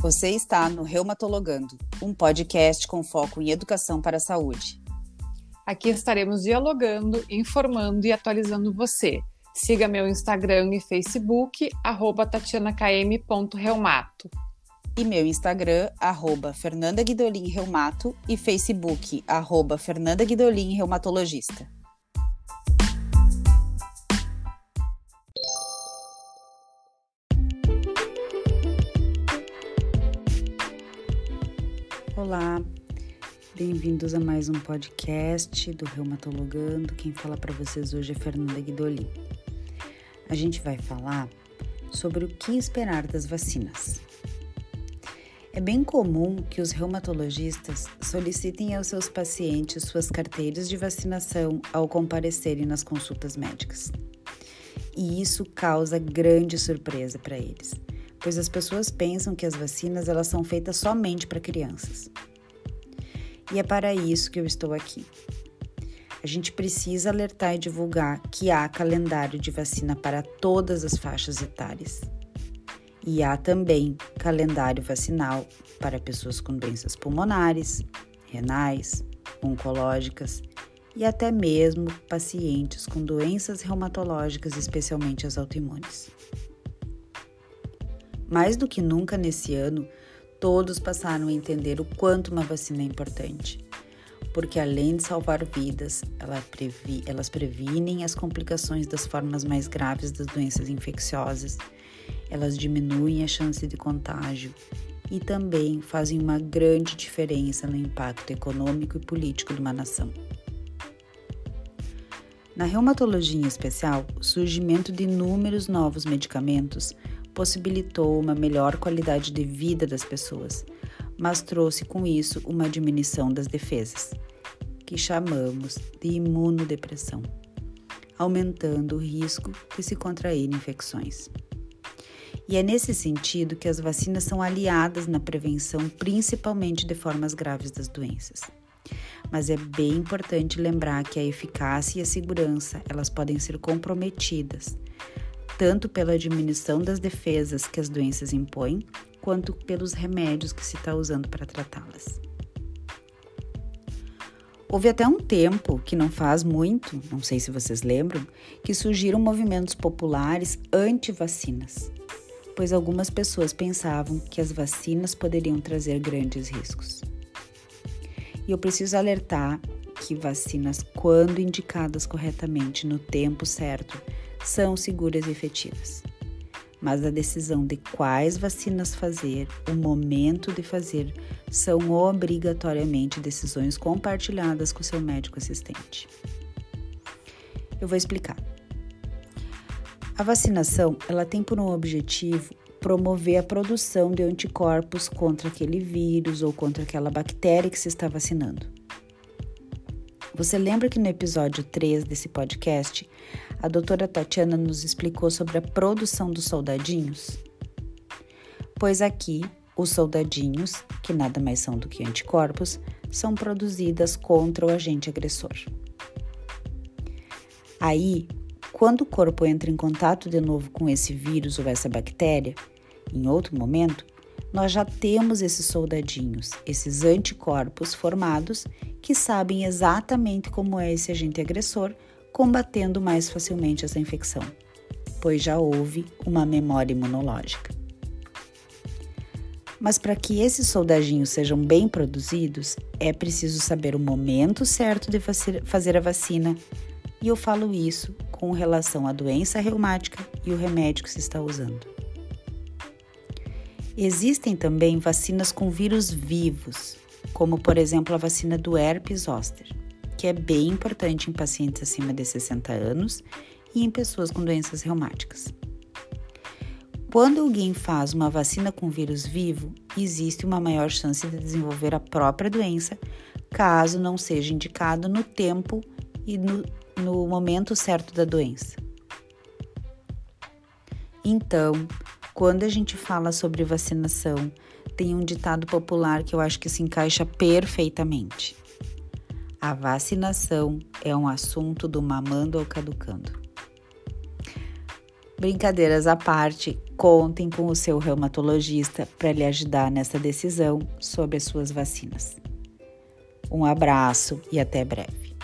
Você está no Reumatologando, um podcast com foco em educação para a saúde. Aqui estaremos dialogando, informando e atualizando você. Siga meu Instagram e Facebook, arroba tatianakm.reumato. E meu Instagram, arroba Fernanda Guidolin Reumato e Facebook, arroba Fernanda Guidolin Reumatologista. Olá, bem-vindos a mais um podcast do Reumatologando. Quem fala para vocês hoje é Fernanda Guidolin. A gente vai falar sobre o que esperar das vacinas. É bem comum que os reumatologistas solicitem aos seus pacientes suas carteiras de vacinação ao comparecerem nas consultas médicas. E isso causa grande surpresa para eles, pois as pessoas pensam que as vacinas elas são feitas somente para crianças. E é para isso que eu estou aqui. A gente precisa alertar e divulgar que há calendário de vacina para todas as faixas etárias. E há também calendário vacinal para pessoas com doenças pulmonares, renais, oncológicas e até mesmo pacientes com doenças reumatológicas, especialmente as autoimunes. Mais do que nunca nesse ano, todos passaram a entender o quanto uma vacina é importante. Porque além de salvar vidas, elas previnem as complicações das formas mais graves das doenças infecciosas, elas diminuem a chance de contágio e também fazem uma grande diferença no impacto econômico e político de uma nação. Na reumatologia em especial, o surgimento de inúmeros novos medicamentos possibilitou uma melhor qualidade de vida das pessoas, mas trouxe com isso uma diminuição das defesas, que chamamos de imunodepressão, aumentando o risco de se contrair infecções. E é nesse sentido que as vacinas são aliadas na prevenção, principalmente de formas graves das doenças. Mas é bem importante lembrar que a eficácia e a segurança, elas podem ser comprometidas tanto pela diminuição das defesas que as doenças impõem, quanto pelos remédios que se está usando para tratá-las. Houve até um tempo, que não faz muito, não sei se vocês lembram, que surgiram movimentos populares anti-vacinas, pois algumas pessoas pensavam que as vacinas poderiam trazer grandes riscos. E eu preciso alertar que vacinas, quando indicadas corretamente no tempo certo, são seguras e efetivas. Mas a decisão de quais vacinas fazer, o momento de fazer, são obrigatoriamente decisões compartilhadas com seu médico assistente. Eu vou explicar. A vacinação, ela tem por um objetivo promover a produção de anticorpos contra aquele vírus ou contra aquela bactéria que se está vacinando. Você lembra que no episódio 3 desse podcast, a doutora Tatiana nos explicou sobre a produção dos soldadinhos? Pois aqui, os soldadinhos, que nada mais são do que anticorpos, são produzidas contra o agente agressor. Aí, quando o corpo entra em contato de novo com esse vírus ou essa bactéria, em outro momento, nós já temos esses soldadinhos, esses anticorpos formados que sabem exatamente como é esse agente agressor, combatendo mais facilmente essa infecção, pois já houve uma memória imunológica. Mas para que esses soldadinhos sejam bem produzidos, é preciso saber o momento certo de fazer a vacina, e eu falo isso com relação à doença reumática e o remédio que se está usando. Existem também vacinas com vírus vivos, como por exemplo a vacina do herpes zoster, que é bem importante em pacientes acima de 60 anos e em pessoas com doenças reumáticas. Quando alguém faz uma vacina com vírus vivo, existe uma maior chance de desenvolver a própria doença, caso não seja indicado no tempo e no, no momento certo da doença. Então, quando a gente fala sobre vacinação, tem um ditado popular que eu acho que se encaixa perfeitamente. A vacinação é um assunto do mamando ou caducando. Brincadeiras à parte, contem com o seu reumatologista para lhe ajudar nessa decisão sobre as suas vacinas. Um abraço e até breve.